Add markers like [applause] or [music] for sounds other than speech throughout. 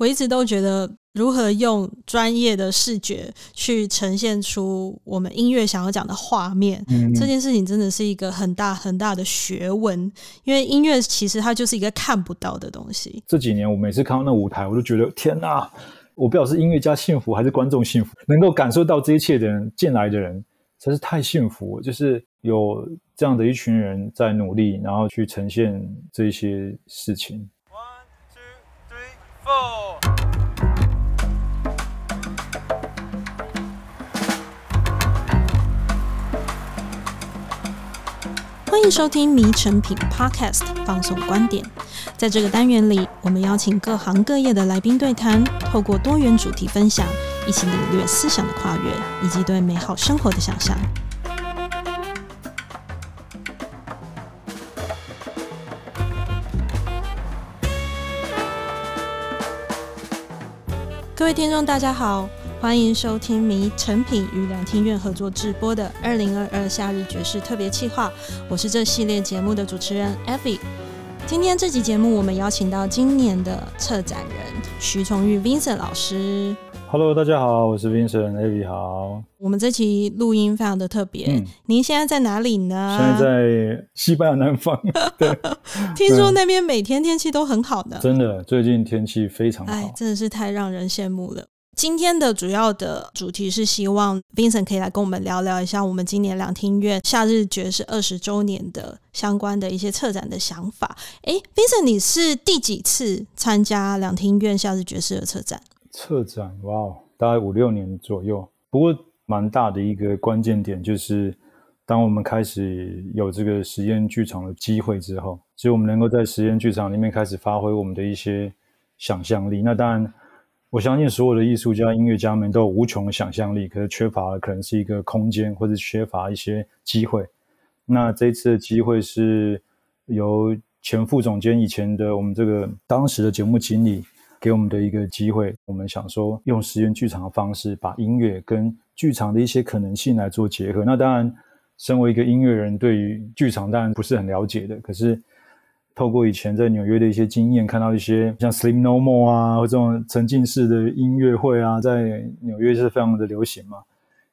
我一直都觉得，如何用专业的视觉去呈现出我们音乐想要讲的画面，嗯，这件事情真的是一个很大很大的学问。因为音乐其实它就是一个看不到的东西。这几年我每次看到那舞台，我都觉得天哪！我不知道是音乐家幸福还是观众幸福，能够感受到这一切的人，进来的人，真是太幸福了。就是有这样的一群人在努力，然后去呈现这些事情。欢迎收听《迷诚品 Podcast》放送观点。在这个单元里，我们邀请各行各业的来宾对谈，透过多元主题分享，一起领略思想的跨越以及对美好生活的想象。各位听众，大家好。欢迎收听迷成品与两厅院合作制播的二零二二夏日爵士特别企划，我是这系列节目的主持人 Effy。今天这集节目，我们邀请到今年的策展人徐崇玉 Vincent 老师。Hello，大家好，我是 Vincent，Effy 好。我们这期录音非常的特别，嗯，您现在在哪里呢？现在在西班牙南方。[laughs] 对，听说那边每天天气都很好的，真的，最近天气非常好，哎，真的是太让人羡慕了。今天的主要的主题是希望 Vincent 可以来跟我们聊聊一下我们今年两厅院夏日爵士二十周年的相关的一些策展的想法。哎，Vincent，你是第几次参加两厅院夏日爵士的策展？策展，哇哦，大概五六年左右。不过蛮大的一个关键点就是，当我们开始有这个实验剧场的机会之后，其实我们能够在实验剧场里面开始发挥我们的一些想象力。那当然。我相信所有的艺术家、音乐家们都有无穷的想象力，可是缺乏的可能是一个空间，或者缺乏一些机会。那这次的机会是由前副总监、以前的我们这个当时的节目经理给我们的一个机会。我们想说，用实验剧场的方式，把音乐跟剧场的一些可能性来做结合。那当然，身为一个音乐人，对于剧场当然不是很了解的，可是。透过以前在纽约的一些经验，看到一些像 Slim No More 啊，或这种沉浸式的音乐会啊，在纽约是非常的流行嘛。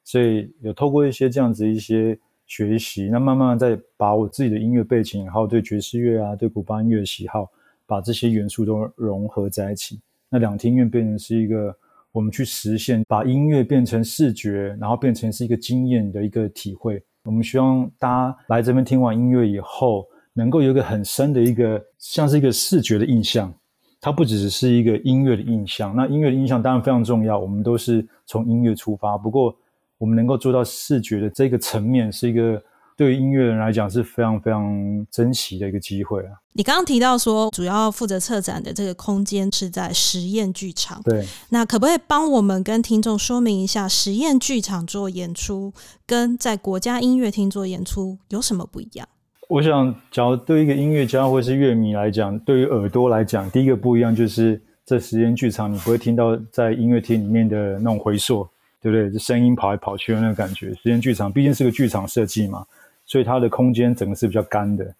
所以有透过一些这样子一些学习，那慢慢再把我自己的音乐背景，还有对爵士乐啊、对古巴音乐的喜好，把这些元素都融合在一起。那两厅院变成是一个我们去实现，把音乐变成视觉，然后变成是一个经验的一个体会。我们希望大家来这边听完音乐以后。能够有一个很深的一个，像是一个视觉的印象，它不只是一个音乐的印象。那音乐的印象当然非常重要，我们都是从音乐出发。不过，我们能够做到视觉的这个层面，是一个对于音乐人来讲是非常非常珍惜的一个机会啊。你刚刚提到说，主要负责策展的这个空间是在实验剧场，对。那可不可以帮我们跟听众说明一下，实验剧场做演出跟在国家音乐厅做演出有什么不一样？我想，假如对一个音乐家或是乐迷来讲，对于耳朵来讲，第一个不一样就是在实验剧场，你不会听到在音乐厅里面的那种回溯，对不对？这声音跑来跑去的那个感觉。实验剧场毕竟是个剧场设计嘛，所以它的空间整个是比较干的。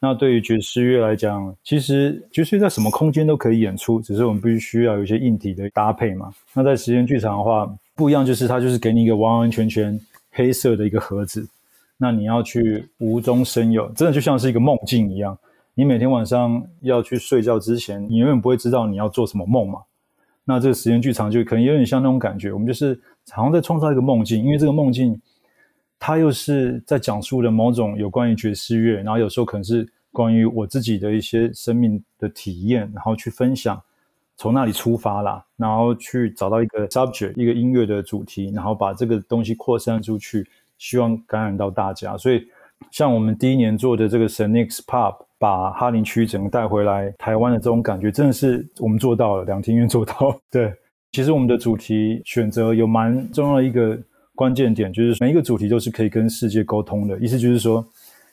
那对于爵士乐来讲，其实爵士乐在什么空间都可以演出，只是我们必须需要有一些硬体的搭配嘛。那在时间剧场的话，不一样就是它就是给你一个完完全全黑色的一个盒子。那你要去无中生有，真的就像是一个梦境一样。你每天晚上要去睡觉之前，你永远不会知道你要做什么梦嘛。那这个时间剧场就可能有点像那种感觉，我们就是好像在创造一个梦境，因为这个梦境它又是在讲述的某种有关于爵士乐，然后有时候可能是关于我自己的一些生命的体验，然后去分享，从那里出发啦，然后去找到一个 subject，一个音乐的主题，然后把这个东西扩散出去。希望感染到大家，所以像我们第一年做的这个 Sonic Pop，把哈林区整个带回来台湾的这种感觉，真的是我们做到了，两厅院做到。对，其实我们的主题选择有蛮重要的一个关键点，就是每一个主题都是可以跟世界沟通的。意思就是说，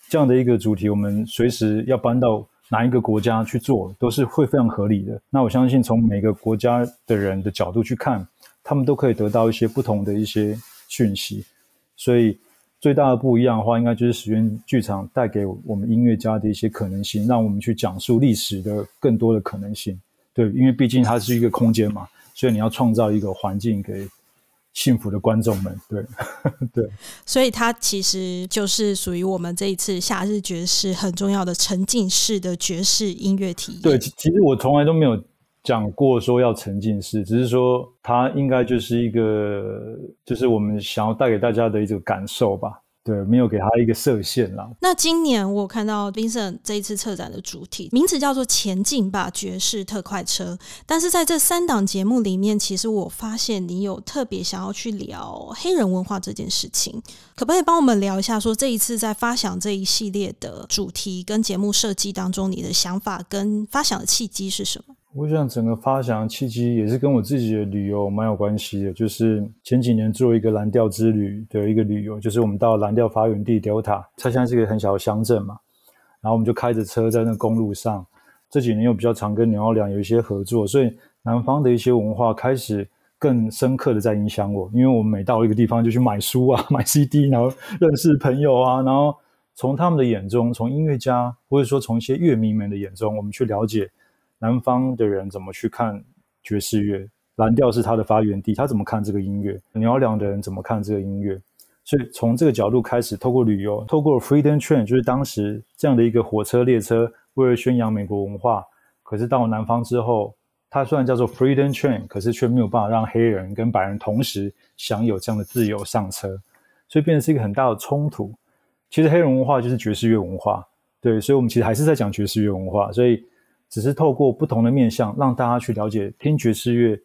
这样的一个主题，我们随时要搬到哪一个国家去做，都是会非常合理的。那我相信，从每个国家的人的角度去看，他们都可以得到一些不同的一些讯息。所以最大的不一样的话，应该就是实验剧场带给我们音乐家的一些可能性，让我们去讲述历史的更多的可能性。对，因为毕竟它是一个空间嘛，所以你要创造一个环境给幸福的观众们。对，[laughs] 对，所以它其实就是属于我们这一次夏日爵士很重要的沉浸式的爵士音乐体验。对，其实我从来都没有讲过说要沉浸式，只是说它应该就是一个，就是我们想要带给大家的一种感受吧。对，没有给他一个设限啦。那今年我看到 Vincent 这一次策展的主题名字叫做“前进吧爵士特快车”，但是在这三档节目里面，其实我发现你有特别想要去聊黑人文化这件事情，可不可以帮我们聊一下？说这一次在发想这一系列的主题跟节目设计当中，你的想法跟发想的契机是什么？我想整个发想契机也是跟我自己的旅游蛮有关系的，就是前几年做一个蓝调之旅的一个旅游，就是我们到蓝调发源地 Delta，它现在是一个很小的乡镇嘛，然后我们就开着车在那公路上，这几年又比较常跟纽奥良有一些合作，所以南方的一些文化开始更深刻的在影响我，因为我们每到一个地方就去买书啊、[laughs] 买 CD，然后认识朋友啊，然后从他们的眼中，从音乐家或者说从一些乐迷们的眼中，我们去了解。南方的人怎么去看爵士乐？蓝调是他的发源地，他怎么看这个音乐？纽奥良的人怎么看这个音乐？所以从这个角度开始，透过旅游，透过 Freedom Train，就是当时这样的一个火车列车，为了宣扬美国文化。可是到了南方之后，它虽然叫做 Freedom Train，可是却没有办法让黑人跟白人同时享有这样的自由上车，所以变成是一个很大的冲突。其实黑人文化就是爵士乐文化，对，所以我们其实还是在讲爵士乐文化，所以。只是透过不同的面向，让大家去了解听爵士乐。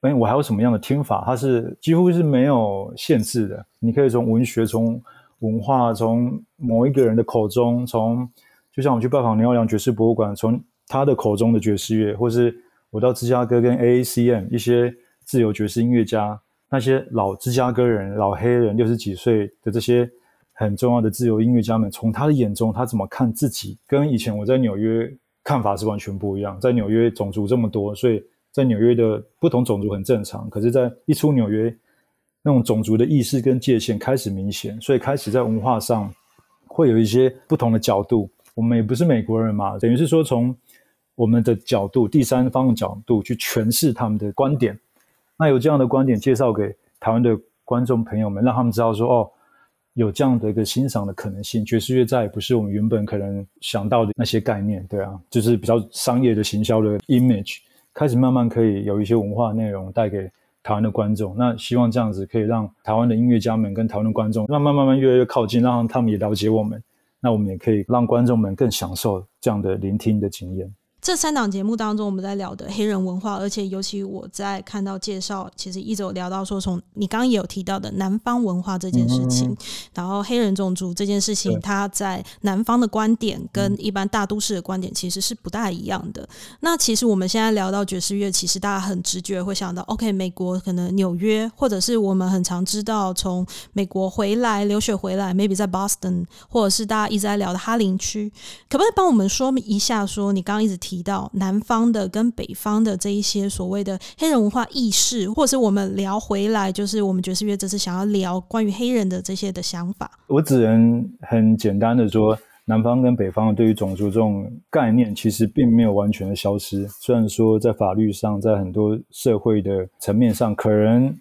哎，我还有什么样的听法？它是几乎是没有限制的。你可以从文学、从文化、从某一个人的口中，从就像我去拜访纽奥良爵士博物馆，从他的口中的爵士乐，或是我到芝加哥跟 AACM 一些自由爵士音乐家，那些老芝加哥人、老黑人六十几岁的这些很重要的自由音乐家们，从他的眼中，他怎么看自己？跟以前我在纽约。看法是完全不一样。在纽约种族这么多，所以在纽约的不同种族很正常。可是，在一出纽约，那种种族的意识跟界限开始明显，所以开始在文化上会有一些不同的角度。我们也不是美国人嘛，等于是说从我们的角度、第三方的角度去诠释他们的观点。那有这样的观点介绍给台湾的观众朋友们，让他们知道说哦。有这样的一个欣赏的可能性，爵士乐再也不是我们原本可能想到的那些概念，对啊，就是比较商业的行销的 image，开始慢慢可以有一些文化内容带给台湾的观众。那希望这样子可以让台湾的音乐家们跟台湾的观众慢慢慢慢越来越靠近，让他们也了解我们。那我们也可以让观众们更享受这样的聆听的经验。这三档节目当中，我们在聊的黑人文化，而且尤其我在看到介绍，其实一直有聊到说，从你刚刚也有提到的南方文化这件事情，然后黑人种族这件事情，它在南方的观点跟一般大都市的观点其实是不大一样的。那其实我们现在聊到爵士乐，其实大家很直觉会想到，OK，美国可能纽约，或者是我们很常知道从美国回来留学回来，maybe 在 Boston，或者是大家一直在聊的哈林区，可不可以帮我们说明一下？说你刚刚一直提。提到南方的跟北方的这一些所谓的黑人文化意识，或是我们聊回来，就是我们爵士乐这次想要聊关于黑人的这些的想法。我只能很简单的说，南方跟北方对于种族这种概念，其实并没有完全的消失。虽然说在法律上，在很多社会的层面上，可能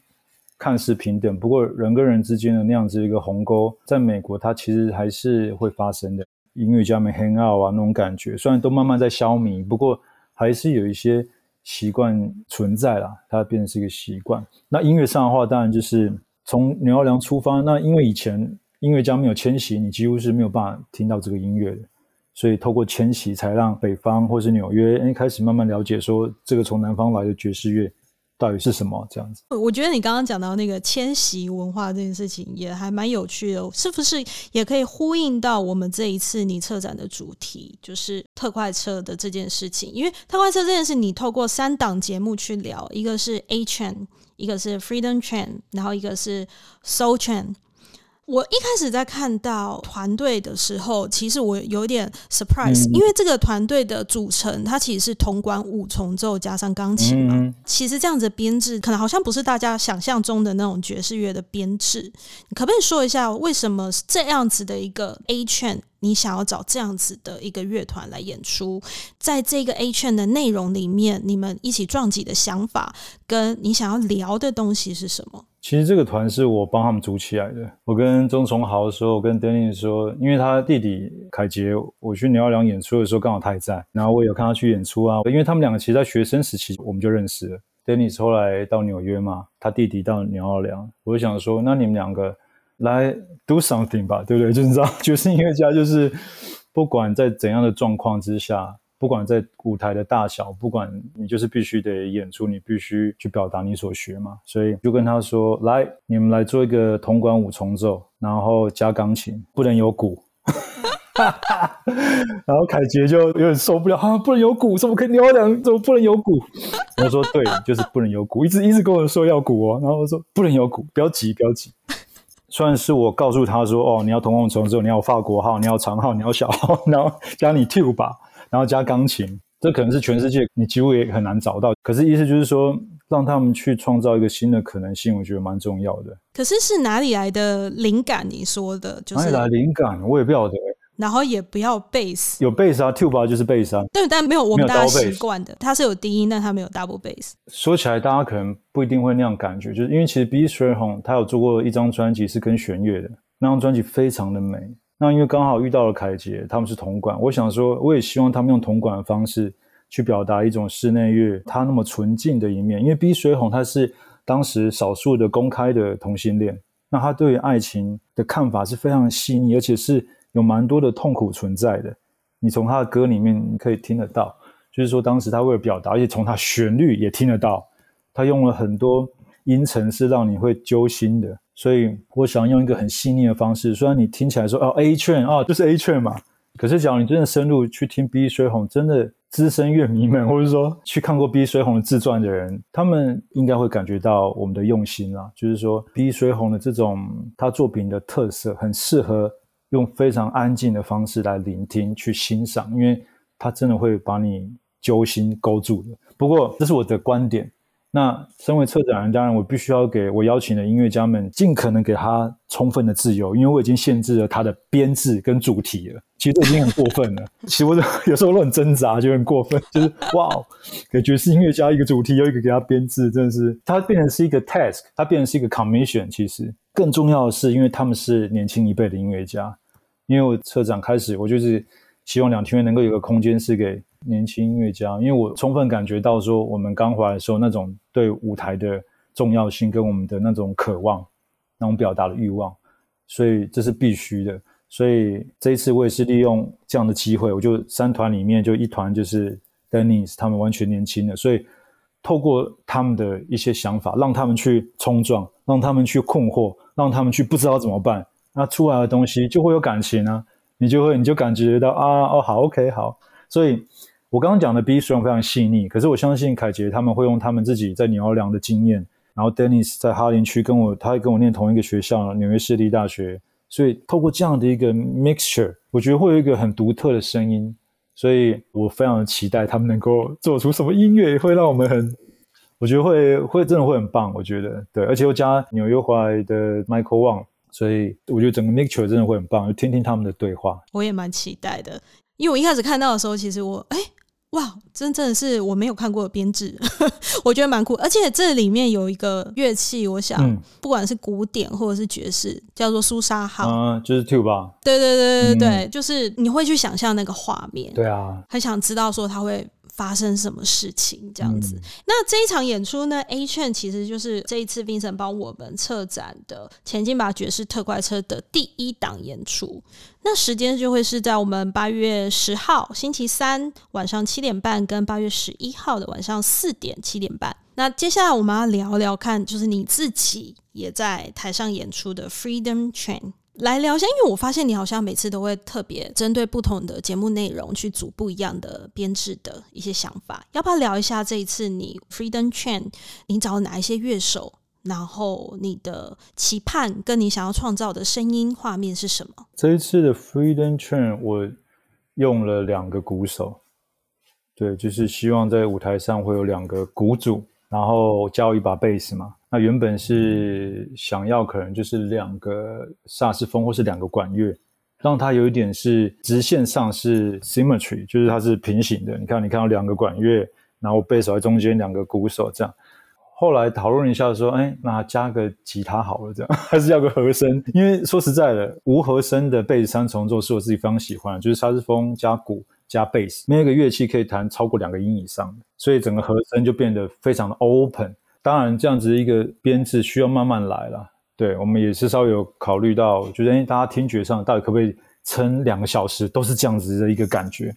看似平等，不过人跟人之间的那样子一个鸿沟，在美国它其实还是会发生的。音乐家们 hang out 啊，那种感觉虽然都慢慢在消弭，不过还是有一些习惯存在啦。它变成是一个习惯。那音乐上的话，当然就是从纽奥良出发。那因为以前音乐家没有迁徙，你几乎是没有办法听到这个音乐的。所以透过迁徙，才让北方或是纽约诶开始慢慢了解说，这个从南方来的爵士乐。到底是什么这样子？我觉得你刚刚讲到那个迁徙文化这件事情也还蛮有趣的，是不是也可以呼应到我们这一次你策展的主题，就是特快车的这件事情？因为特快车这件事，你透过三档节目去聊，一个是 A Train，一个是 Freedom Train，然后一个是 Soul Train。我一开始在看到团队的时候，其实我有点 surprise，因为这个团队的组成，它其实是铜管五重奏加上钢琴嘛。其实这样子的编制，可能好像不是大家想象中的那种爵士乐的编制。你可不可以说一下，为什么这样子的一个 A Train 你想要找这样子的一个乐团来演出，在这个 A 圈的内容里面，你们一起撞击的想法，跟你想要聊的东西是什么？其实这个团是我帮他们组起来的。我跟钟崇豪说，我跟 Dennis 说，因为他弟弟凯杰，我去纽奥良演出的时候刚好他也在，然后我有看他去演出啊，因为他们两个其实在学生时期我们就认识了。Dennis 后来到纽约嘛，他弟弟到纽奥良，我就想说，那你们两个。来 do something 吧，对不对？[laughs] 就是你知道，[laughs] 爵士音乐家就是不管在怎样的状况之下，不管在舞台的大小，不管你就是必须得演出，你必须去表达你所学嘛。所以就跟他说：“来，你们来做一个铜管五重奏，然后加钢琴，不能有鼓。[laughs] ”然后凯杰就有点受不了，啊，不能有鼓，怎么可以纽奥良？怎么不能有鼓？我说：“对，就是不能有鼓，一直一直跟我说要鼓哦。”然后我说：“不能有鼓，不要急，不要急。”算是我告诉他说：“哦，你要铜管五重奏，你要法国号，你要长号，你要小号，然后加你 tuba，然后加钢琴。[laughs] 这可能是全世界你几乎也很难找到。可是意思就是说，让他们去创造一个新的可能性，我觉得蛮重要的。可是是哪里来的灵感？你说的，就是哪里来灵感？我也不晓得。”然后也不要贝斯，有贝斯啊，tuba 就是贝斯啊。对，但没有我们大家习惯的，它是有低音，但它没有 double bass。说起来，大家可能不一定会那样感觉，就是因为其实 B. Strayhorn 他有做过一张专辑是跟弦乐的，那张专辑非常的美。那因为刚好遇到了凯杰，他们是同管，我想说，我也希望他们用同管的方式去表达一种室内乐它那么纯净的一面。因为 B. Strayhorn 他是当时少数的公开的同性恋，那他对于爱情的看法是非常细腻，而且是。有蛮多的痛苦存在的，你从他的歌里面可以听得到，就是说当时他为了表达，而且从他旋律也听得到，他用了很多音程是让你会揪心的，所以我想用一个很细腻的方式，虽然你听起来说哦 A Train 啊，就是 A 券嘛，可是假如你真的深入去听 Billy Strayhorn，真的资深乐迷们，或者说去看过 Billy Strayhorn 的自传的人，他们应该会感觉到我们的用心啦，就是说 Billy Strayhorn 的这种他作品的特色，很适合。用非常安静的方式来聆听、去欣赏，因为它真的会把你揪心勾住的。不过，这是我的观点。那身为策展人，当然我必须要给我邀请的音乐家们尽可能给他充分的自由，因为我已经限制了他的编制跟主题了。其实这已经很过分了。[laughs] 其实我有时候都很挣扎，就很过分。就是哇，给爵士音乐家一个主题，又一个给他编制，真的是它变成是一个 task，它变成是一个 commission。其实更重要的是，因为他们是年轻一辈的音乐家。因为我策展开始，我就是希望两厅院能够有个空间是给年轻音乐家，因为我充分感觉到说，我们刚回来的时候那种对舞台的重要性跟我们的那种渴望，那种表达的欲望，所以这是必须的。所以这一次我也是利用这样的机会，我就三团里面就一团就是 Dennis 他们完全年轻的，所以透过他们的一些想法，让他们去冲撞，让他们去困惑，让他们去不知道怎么办。那出来的东西就会有感情啊，你就会你就感觉到啊哦好 OK 好，所以我刚刚讲的 B 虽然非常细腻，可是我相信凯杰他们会用他们自己在纽奥良的经验，然后 Dennis 在哈林区跟我他跟我念同一个学校纽约市立大学，所以透过这样的一个 mixture，我觉得会有一个很独特的声音，所以我非常期待他们能够做出什么音乐，会让我们很我觉得会会真的会很棒，我觉得对，而且又加纽约回来的 Michael Wang。所以我觉得整个 mixture 真的会很棒，就听听他们的对话。我也蛮期待的，因为我一开始看到的时候，其实我哎哇，真正的是我没有看过的编制，[laughs] 我觉得蛮酷。而且这里面有一个乐器，我想、嗯、不管是古典或者是爵士，叫做苏沙号，嗯，就是 tuba。对对对对对，嗯、就是你会去想象那个画面。对啊，很想知道说它会。发生什么事情这样子？嗯、那这一场演出呢？A Chain 其实就是这一次 Vincent 帮我们策展的《前进吧爵士特快车》的第一档演出。那时间就会是在我们八月十号星期三晚上七点半，跟八月十一号的晚上四点七点半。那接下来我们要聊聊看，就是你自己也在台上演出的 Freedom Train。来聊一下，因为我发现你好像每次都会特别针对不同的节目内容去组不一样的编制的一些想法，要不要聊一下这一次你 Freedom Train 你找哪一些乐手，然后你的期盼跟你想要创造的声音画面是什么？这一次的 Freedom Train 我用了两个鼓手，对，就是希望在舞台上会有两个鼓组，然后加一把贝斯嘛。那原本是想要可能就是两个萨斯风或是两个管乐，让它有一点是直线上是 symmetry，就是它是平行的。你看，你看到两个管乐，然后贝手在中间，两个鼓手这样。后来讨论一下说，哎，那加个吉他好了，这样 [laughs] 还是要个和声。因为说实在的，无和声的贝斯三重奏是我自己非常喜欢的，就是萨斯风加鼓加贝斯，没有一个乐器可以弹超过两个音以上的，所以整个和声就变得非常的 open。当然，这样子一个编制需要慢慢来了。对，我们也是稍微有考虑到，觉得大家听觉上到底可不可以撑两个小时都是这样子的一个感觉。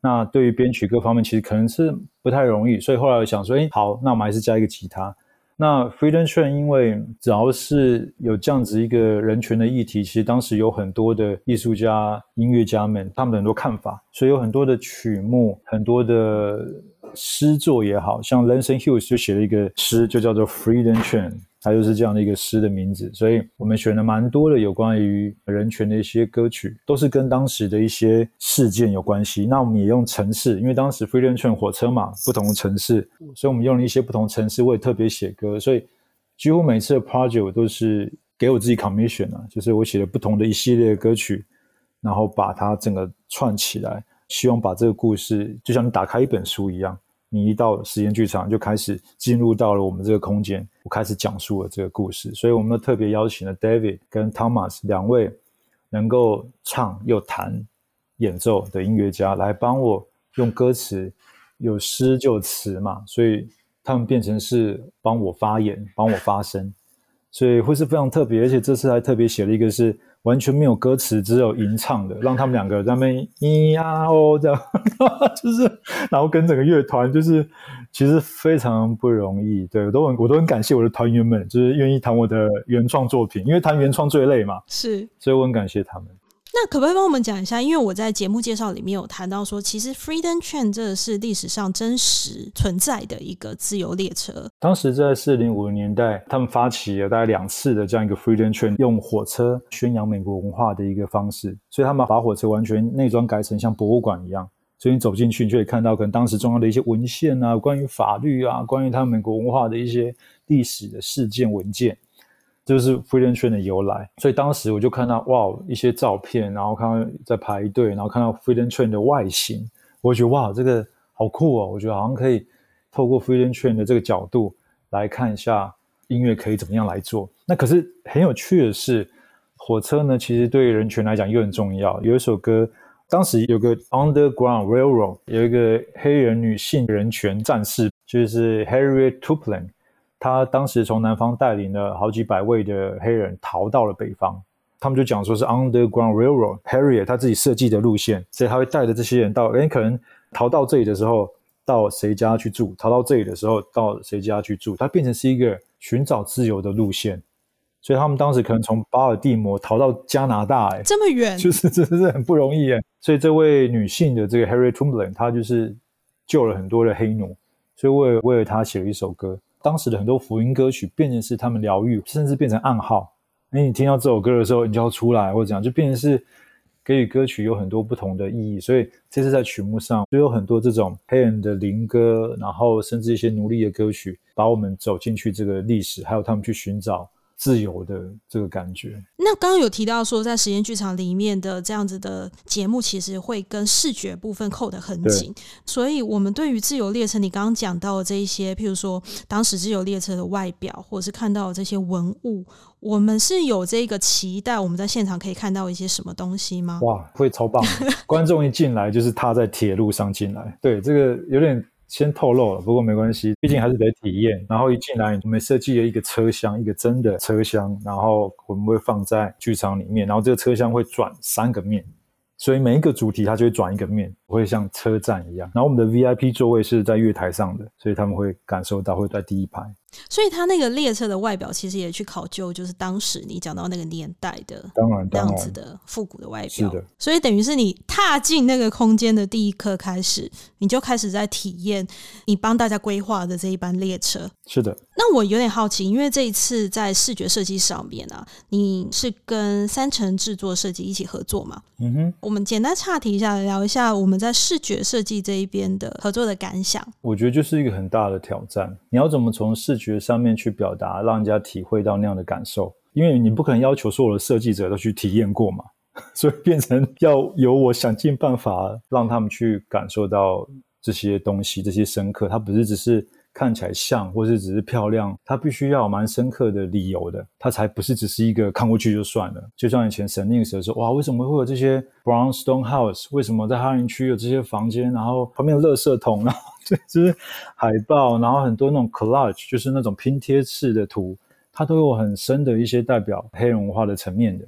那对于编曲各方面，其实可能是不太容易，所以后来我想说，哎，好，那我们还是加一个吉他。那 Freedom Train 因为只要是有这样子一个人权的议题，其实当时有很多的艺术家、音乐家们，他们的很多看法，所以有很多的曲目、很多的诗作也好，像 Langston Hughes 就写了一个诗，就叫做 Freedom Train。它就是这样的一个诗的名字，所以我们选了蛮多的有关于人权的一些歌曲，都是跟当时的一些事件有关系。那我们也用城市，因为当时 Freedom Train 火车嘛，不同的城市，所以我们用了一些不同城市，我也特别写歌。所以几乎每次的 project 都是给我自己 commission 啊，就是我写了不同的一系列歌曲，然后把它整个串起来，希望把这个故事就像你打开一本书一样。你一到实验剧场，就开始进入到了我们这个空间，我开始讲述了这个故事。所以，我们特别邀请了 David 跟 Thomas 两位能够唱又弹演奏的音乐家来帮我用歌词，有诗就词嘛，所以他们变成是帮我发言，帮我发声，所以会是非常特别。而且这次还特别写了一个是。完全没有歌词，只有吟唱的，让他们两个在那边咿呀哦这样，[laughs] 就是，然后跟整个乐团就是，其实非常不容易。对，我都很我都很感谢我的团员们，就是愿意弹我的原创作品，因为弹原创最累嘛。是，所以我很感谢他们。那可不可以帮我们讲一下？因为我在节目介绍里面有谈到说，其实 Freedom Train 这是历史上真实存在的一个自由列车。当时在四零五零年代，他们发起了大概两次的这样一个 Freedom Train，用火车宣扬美国文化的一个方式。所以他们把火车完全内装改成像博物馆一样，所以你走进去，你就可以看到可能当时重要的一些文献啊，关于法律啊，关于他们美国文化的一些历史的事件文件。就是 Freedom Train 的由来，所以当时我就看到哇一些照片，然后看到在排队，然后看到 Freedom Train 的外形，我觉得哇这个好酷哦！我觉得好像可以透过 Freedom Train 的这个角度来看一下音乐可以怎么样来做。那可是很有趣的是，火车呢其实对人权来讲又很重要。有一首歌，当时有个 Underground Railroad，有一个黑人女性人权战士，就是 Harriet Tubman。他当时从南方带领了好几百位的黑人逃到了北方，他们就讲说是 Underground Railroad，Harriet 他自己设计的路线，所以他会带着这些人到，诶，可能逃到这里的时候到谁家去住，逃到这里的时候到谁家去住，它变成是一个寻找自由的路线，所以他们当时可能从巴尔的摩逃到加拿大，诶，这么远，就是 [laughs] 真的是很不容易诶，所以这位女性的这个 Harriet Tubman，她就是救了很多的黑奴，所以为了为了她写了一首歌。当时的很多福音歌曲变成是他们疗愈，甚至变成暗号。诶，你听到这首歌的时候，你就要出来，或者怎样，就变成是给予歌曲有很多不同的意义。所以这次在曲目上就有很多这种黑人的灵歌，然后甚至一些奴隶的歌曲，把我们走进去这个历史，还有他们去寻找。自由的这个感觉。那刚刚有提到说，在实验剧场里面的这样子的节目，其实会跟视觉部分扣得很紧。所以，我们对于自由列车，你刚刚讲到的这一些，譬如说当时自由列车的外表，或者是看到的这些文物，我们是有这个期待，我们在现场可以看到一些什么东西吗？哇，会超棒！观众一进来就是踏在铁路上进来，对，这个有点。先透露了，不过没关系，毕竟还是得体验。然后一进来，我们设计了一个车厢，一个真的车厢，然后我们会放在剧场里面，然后这个车厢会转三个面，所以每一个主题它就会转一个面，会像车站一样。然后我们的 VIP 座位是在月台上的，所以他们会感受到会在第一排。所以它那个列车的外表其实也去考究，就是当时你讲到那个年代的，当然这样子的复古的外表。是的，所以等于是你踏进那个空间的第一刻开始，你就开始在体验你帮大家规划的这一班列车。是的。那我有点好奇，因为这一次在视觉设计上面啊，你是跟三成制作设计一起合作嘛？嗯哼。我们简单岔题一下，聊一下我们在视觉设计这一边的合作的感想。我觉得就是一个很大的挑战，你要怎么从视觉上面去表达，让人家体会到那样的感受？因为你不可能要求所有的设计者都去体验过嘛，[laughs] 所以变成要由我想尽办法让他们去感受到这些东西，这些深刻。它不是只是。看起来像，或是只是漂亮，它必须要有蛮深刻的理由的，它才不是只是一个看过去就算了。就像以前神那个时候说，哇，为什么会有这些 brownstone house？为什么在哈林区有这些房间？然后旁边有垃圾桶，然后就是海报，然后很多那种 collage，就是那种拼贴式的图，它都有很深的一些代表黑人文化的层面的。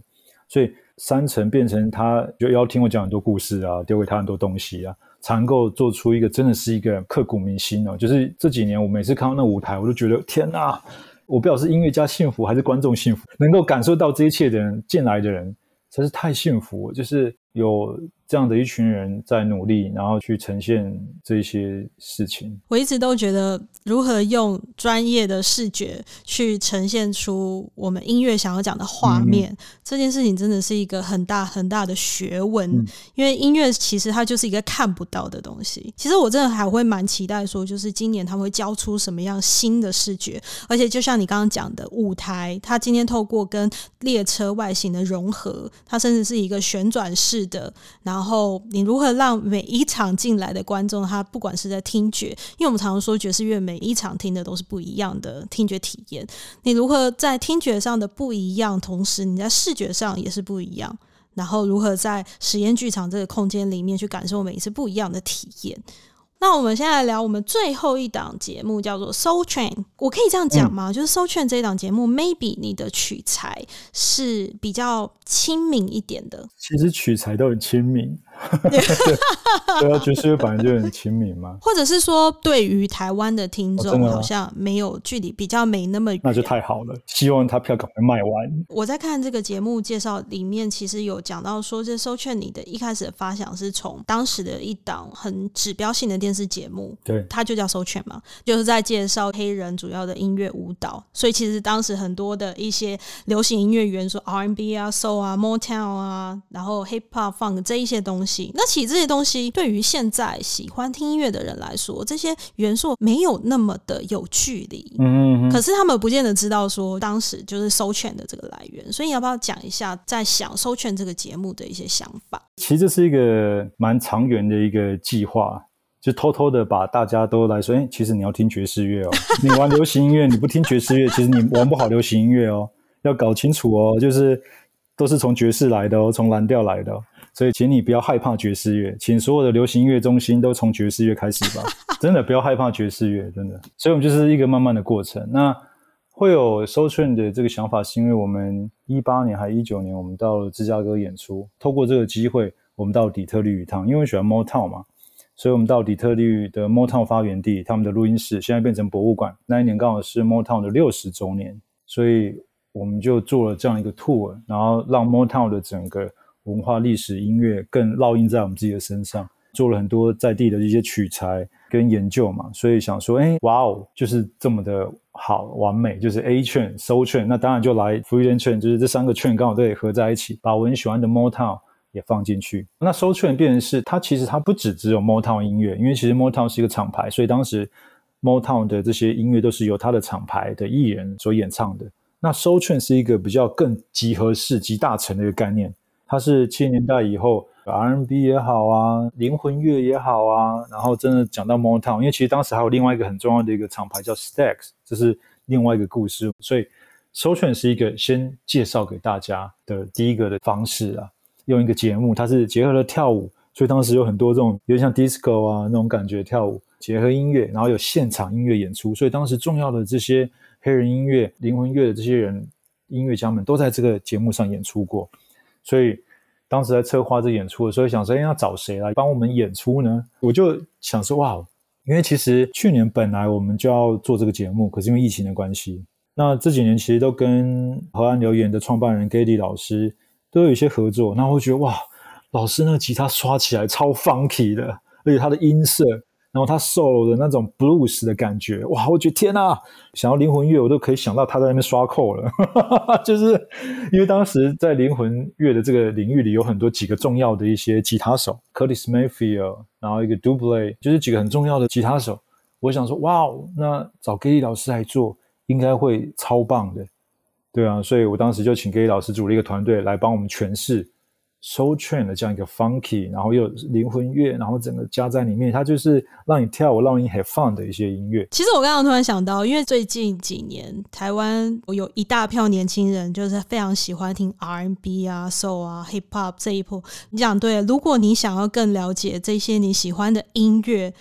所以三层变成他就要听我讲很多故事啊，丢给他很多东西啊。才能够做出一个真的是一个刻骨铭心哦！就是这几年，我每次看到那舞台，我都觉得天哪！我不知道是音乐家幸福还是观众幸福，能够感受到这一切的人，进来的人，真是太幸福，就是有。这样的一群人在努力，然后去呈现这些事情。我一直都觉得，如何用专业的视觉去呈现出我们音乐想要讲的画面，嗯、这件事情真的是一个很大很大的学问。嗯、因为音乐其实它就是一个看不到的东西。其实我真的还会蛮期待说，就是今年他们会交出什么样新的视觉。而且就像你刚刚讲的舞台，它今天透过跟列车外形的融合，它甚至是一个旋转式是的，然后。然后你如何让每一场进来的观众，他不管是在听觉，因为我们常常说爵士乐每一场听的都是不一样的听觉体验。你如何在听觉上的不一样，同时你在视觉上也是不一样，然后如何在实验剧场这个空间里面去感受每一次不一样的体验。那我们现在来聊我们最后一档节目，叫做《Soul Train》。我可以这样讲吗？嗯、就是《Soul Train》这一档节目，maybe 你的取材是比较亲民一点的。其实取材都很亲民。对，对啊，爵士乐本来就很亲民嘛。[laughs] 或者是说，对于台湾的听众，好像没有距离，比较没那么远。那就太好了，希望他票赶快卖完。我在看这个节目介绍里面，其实有讲到说，这 Soul Train 你的一开始的发想是从当时的一档很指标性的电视节目，对，它就叫 Soul Train 嘛，就是在介绍黑人主要的音乐舞蹈。所以其实当时很多的一些流行音乐元素，R&B 啊、Soul 啊、Motown 啊，然后 Hip Hop、Funk 这一些东西。那其实这些东西对于现在喜欢听音乐的人来说，这些元素没有那么的有距离。嗯嗯嗯。可是他们不见得知道说当时就是 Soul Train 的这个来源，所以你要不要讲一下在想 Soul Train 这个节目的一些想法？其实这是一个蛮长远的一个计划，就偷偷的把大家都来说，哎，其实你要听爵士乐哦，你玩流行音乐你不听爵士乐，其实你玩不好流行音乐哦，要搞清楚哦，就是都是从爵士来的哦，从蓝调来的哦。所以，请你不要害怕爵士乐，请所有的流行音乐中心都从爵士乐开始吧。[laughs] 真的不要害怕爵士乐，真的。所以，我们就是一个慢慢的过程。那会有 Soul Train 的这个想法，是因为我们一八年还一九年，我们到了芝加哥演出，透过这个机会，我们到底特律一趟，因为我喜欢 Motown 嘛，所以我们到底特律的 Motown 发源地，他们的录音室现在变成博物馆。那一年刚好是 Motown 的六十周年，所以我们就做了这样一个 tour，然后让 Motown 的整个。文化、历史、音乐更烙印在我们自己的身上，做了很多在地的一些取材跟研究嘛，所以想说，哎，哇哦，就是这么的好完美，就是 A Train、Soul Train，那当然就来 Freedom Train，就是这三个 Train 刚好都可以合在一起，把我很喜欢的 Motown 也放进去。那 Soul Train 变成是它其实它不只只有 Motown 音乐，因为其实 Motown 是一个厂牌，所以当时 Motown 的这些音乐都是由它的厂牌的艺人所演唱的。那 Soul Train 是一个比较更集合式、集大成的一个概念。它是七十年代以后，R&B 也好啊，灵魂乐也好啊，然后真的讲到 Motown，因为其实当时还有另外一个很重要的一个厂牌叫 Stax，这是另外一个故事。所以 Soul Train 是一个先介绍给大家的第一个的方式啊，用一个节目，它是结合了跳舞，所以当时有很多这种有点像 disco 啊那种感觉跳舞，结合音乐，然后有现场音乐演出，所以当时重要的这些黑人音乐、灵魂乐的这些人音乐家们都在这个节目上演出过。所以当时在策划这演出的时候，想说，哎，要找谁来帮我们演出呢？我就想说，哇，因为其实去年本来我们就要做这个节目，可是因为疫情的关系，那这几年其实都跟河岸留言的创办人 Gady 老师都有一些合作。那我觉得，哇，老师那个吉他刷起来超 funky 的，而且他的音色。然后他 solo 的那种 blues 的感觉，哇！我觉得天呐，想要灵魂乐，我都可以想到他在那边刷扣了。[laughs] 就是因为当时在灵魂乐的这个领域里，有很多几个重要的一些吉他手，Curtis Mayfield，然后一个 double 就是几个很重要的吉他手。我想说，哇，那找 Geddy 老师来做，应该会超棒的，对啊。所以我当时就请 Geddy 老师组了一个团队来帮我们诠释 Soul Train 的这样一个 funky，然后又灵魂乐，然后整个加在里面，它就是让你跳舞、让你 have fun 的一些音乐。其实我刚刚突然想到，因为最近几年台湾我有一大票年轻人就是非常喜欢听 R&B 啊、Soul 啊、Hip Hop 这一波。你讲对，如果你想要更了解这些你喜欢的音乐。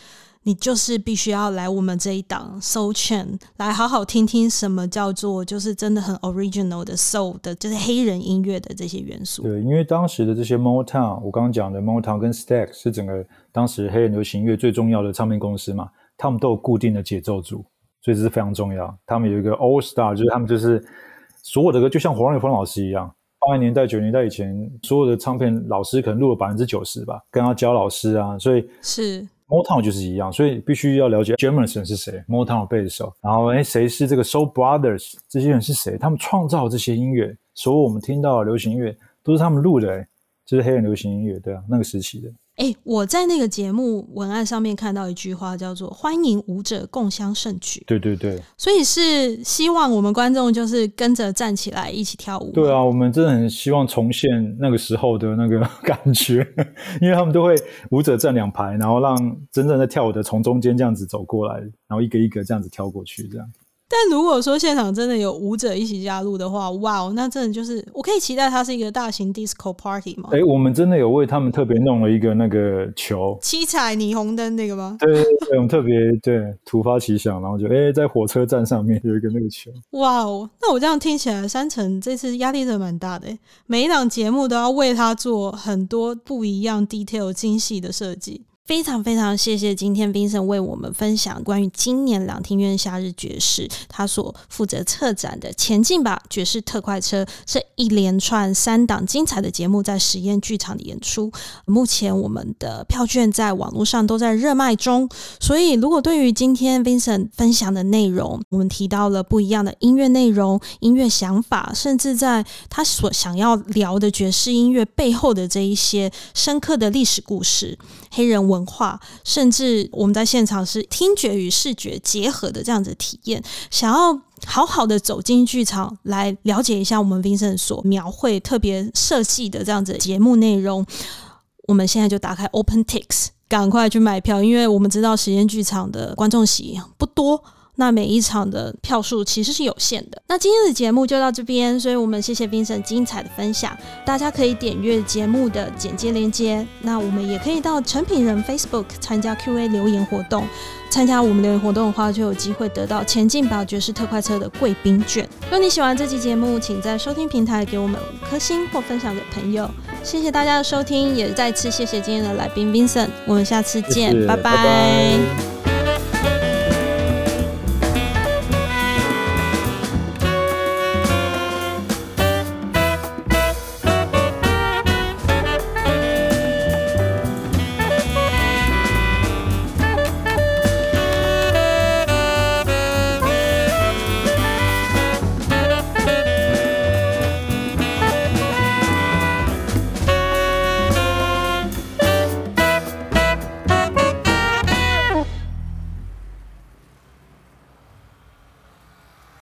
你就是必须要来我们这一档 Soul Chain 来好好听听什么叫做就是真的很 original 的 Soul 的，就是黑人音乐的这些元素。对，因为当时的这些 Motown，我刚刚讲的 Motown 跟 Stax 是整个当时黑人流行音乐最重要的唱片公司嘛，他们都有固定的节奏组，所以这是非常重要。他们有一个 All Star，就是他们就是所有的歌就像黄瑞峰老师一样，八零年代、九零年代以前，所有的唱片老师可能录了百分之九十吧，跟他教老师啊，所以是。Motown 就是一样，所以必须要了解 Jamerson 是谁，Motown 的贝斯手，然后哎，谁是这个 Soul Brothers，这些人是谁？他们创造这些音乐，所有我们听到的流行音乐都是他们录的，哎，就是黑人流行音乐，对啊，那个时期的。哎，我在那个节目文案上面看到一句话，叫做“欢迎舞者共襄盛举”。对对对，所以是希望我们观众就是跟着站起来一起跳舞。对啊，我们真的很希望重现那个时候的那个 [laughs] 感觉，因为他们都会舞者站两排，然后让真正在跳舞的从中间这样子走过来，然后一个一个这样子跳过去，这样。但如果说现场真的有舞者一起加入的话，哇哦，那真的就是我可以期待它是一个大型 disco party 吗？哎、欸，我们真的有为他们特别弄了一个那个球，七彩霓虹灯那个吗？对对对，我们特别对突发奇想，然后就哎、欸，在火车站上面有一个那个球。哇哦，那我这样听起来，山城这次压力真的蛮大的，每一档节目都要为他做很多不一样、detail 精细的设计。非常非常谢谢今天 Vincent 为我们分享关于今年两厅院夏日爵士他所负责策展的前进吧爵士特快车这一连串三档精彩的节目在实验剧场的演出。目前我们的票券在网络上都在热卖中，所以如果对于今天 Vincent 分享的内容，我们提到了不一样的音乐内容、音乐想法，甚至在他所想要聊的爵士音乐背后的这一些深刻的历史故事、黑人文。化，甚至我们在现场是听觉与视觉结合的这样子体验。想要好好的走进剧场来了解一下我们 Vincent 所描绘、特别设计的这样子节目内容，我们现在就打开 OpenTix，赶快去买票，因为我们知道时间剧场的观众席不多。那每一场的票数其实是有限的。那今天的节目就到这边，所以我们谢谢 Vincent 精彩的分享。大家可以点阅节目的简介链接。那我们也可以到成品人 Facebook 参加 Q&A 留言活动。参加我们留言活动的话，就有机会得到前进宝爵士特快车的贵宾券。如果你喜欢这期节目，请在收听平台给我们五颗星或分享给朋友。谢谢大家的收听，也再次谢谢今天的来宾 Vincent。我们下次见，谢谢拜拜。拜拜。